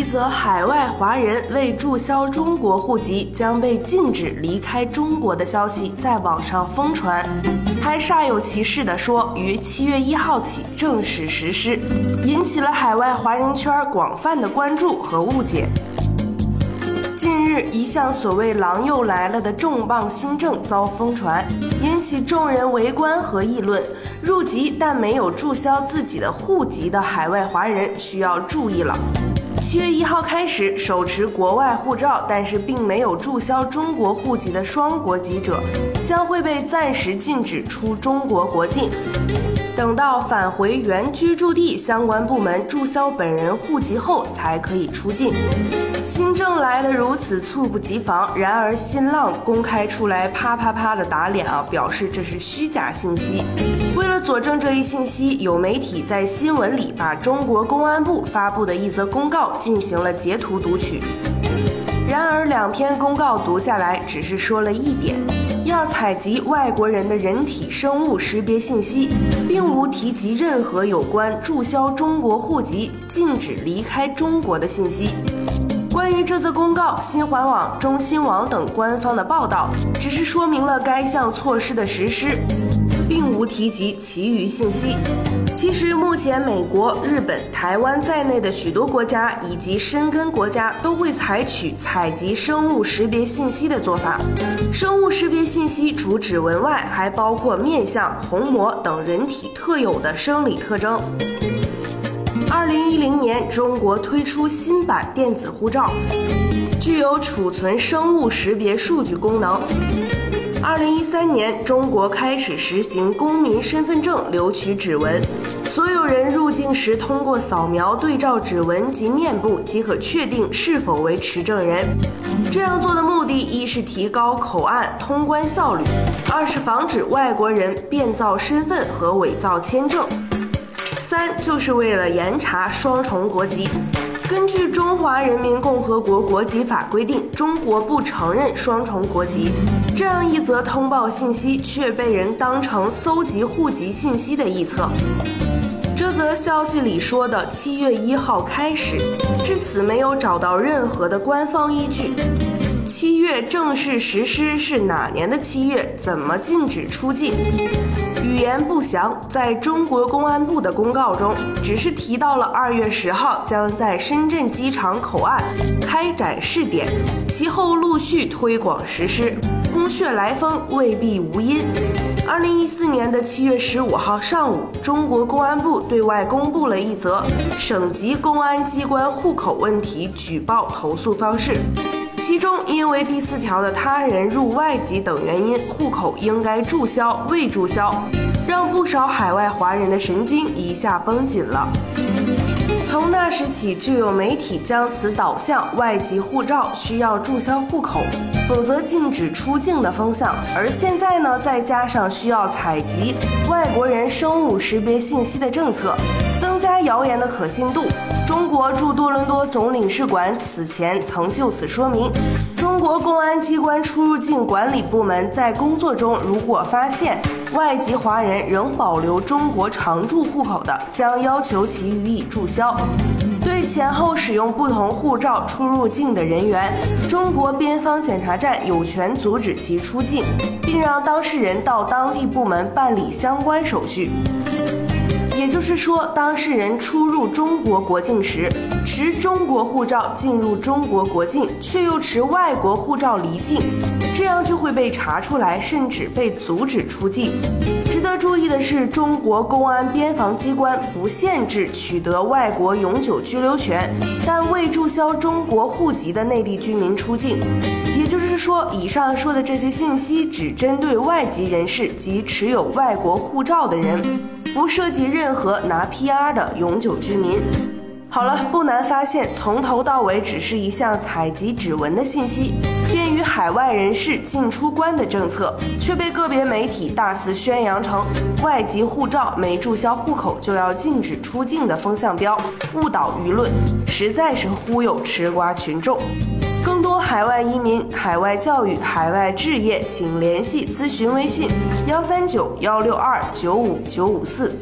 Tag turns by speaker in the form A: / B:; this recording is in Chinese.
A: 一则海外华人为注销中国户籍将被禁止离开中国的消息在网上疯传，还煞有其事地说于七月一号起正式实施，引起了海外华人圈广泛的关注和误解。近日，一项所谓“狼又来了”的重磅新政遭疯传，引起众人围观和议论。入籍但没有注销自己的户籍的海外华人需要注意了。七月一号开始，手持国外护照但是并没有注销中国户籍的双国籍者，将会被暂时禁止出中国国境。等到返回原居住地，相关部门注销本人户籍后，才可以出境。新政来得如此猝不及防，然而新浪公开出来啪啪啪的打脸啊，表示这是虚假信息。为了佐证这一信息，有媒体在新闻里把中国公安部发布的一则公告进行了截图读取。然而两篇公告读下来，只是说了一点，要采集外国人的人体生物识别信息，并无提及任何有关注销中国户籍、禁止离开中国的信息。关于这则公告，新华网、中新网等官方的报道只是说明了该项措施的实施，无提及其余信息。其实，目前美国、日本、台湾在内的许多国家以及深根国家都会采取采集生物识别信息的做法。生物识别信息除指纹外，还包括面相、虹膜等人体特有的生理特征。二零一零年，中国推出新版电子护照，具有储存生物识别数据功能。二零一三年，中国开始实行公民身份证留取指纹，所有人入境时通过扫描对照指纹及面部即可确定是否为持证人。这样做的目的，一是提高口岸通关效率，二是防止外国人变造身份和伪造签证。三就是为了严查双重国籍。根据《中华人民共和国国籍法》规定，中国不承认双重国籍。这样一则通报信息却被人当成搜集户籍信息的臆测。这则消息里说的七月一号开始，至此没有找到任何的官方依据。七月正式实施是哪年的七月？怎么禁止出境？语言不详，在中国公安部的公告中，只是提到了二月十号将在深圳机场口岸开展试点，其后陆续推广实施。空穴来风未必无因。二零一四年的七月十五号上午，中国公安部对外公布了一则省级公安机关户口问题举报投诉方式。其中，因为第四条的他人入外籍等原因，户口应该注销未注销，让不少海外华人的神经一下绷紧了。从那时起，就有媒体将此导向外籍护照需要注销户口，否则禁止出境的风向。而现在呢，再加上需要采集外国人生物识别信息的政策，增谣言的可信度。中国驻多伦多总领事馆此前曾就此说明，中国公安机关出入境管理部门在工作中如果发现外籍华人仍保留中国常住户口的，将要求其予以注销。对前后使用不同护照出入境的人员，中国边防检查站有权阻止其出境，并让当事人到当地部门办理相关手续。也就是说，当事人出入中国国境时，持中国护照进入中国国境，却又持外国护照离境，这样就会被查出来，甚至被阻止出境。值得注意的是，中国公安边防机关不限制取得外国永久居留权但未注销中国户籍的内地居民出境。也就是说，以上说的这些信息只针对外籍人士及持有外国护照的人。不涉及任何拿 PR 的永久居民。好了，不难发现，从头到尾只是一项采集指纹的信息，便于海外人士进出关的政策，却被个别媒体大肆宣扬成外籍护照没注销户口就要禁止出境的风向标，误导舆论，实在是忽悠吃瓜群众。更多海外移民、海外教育、海外置业，请联系咨询微信：幺三九幺六二九五九五四。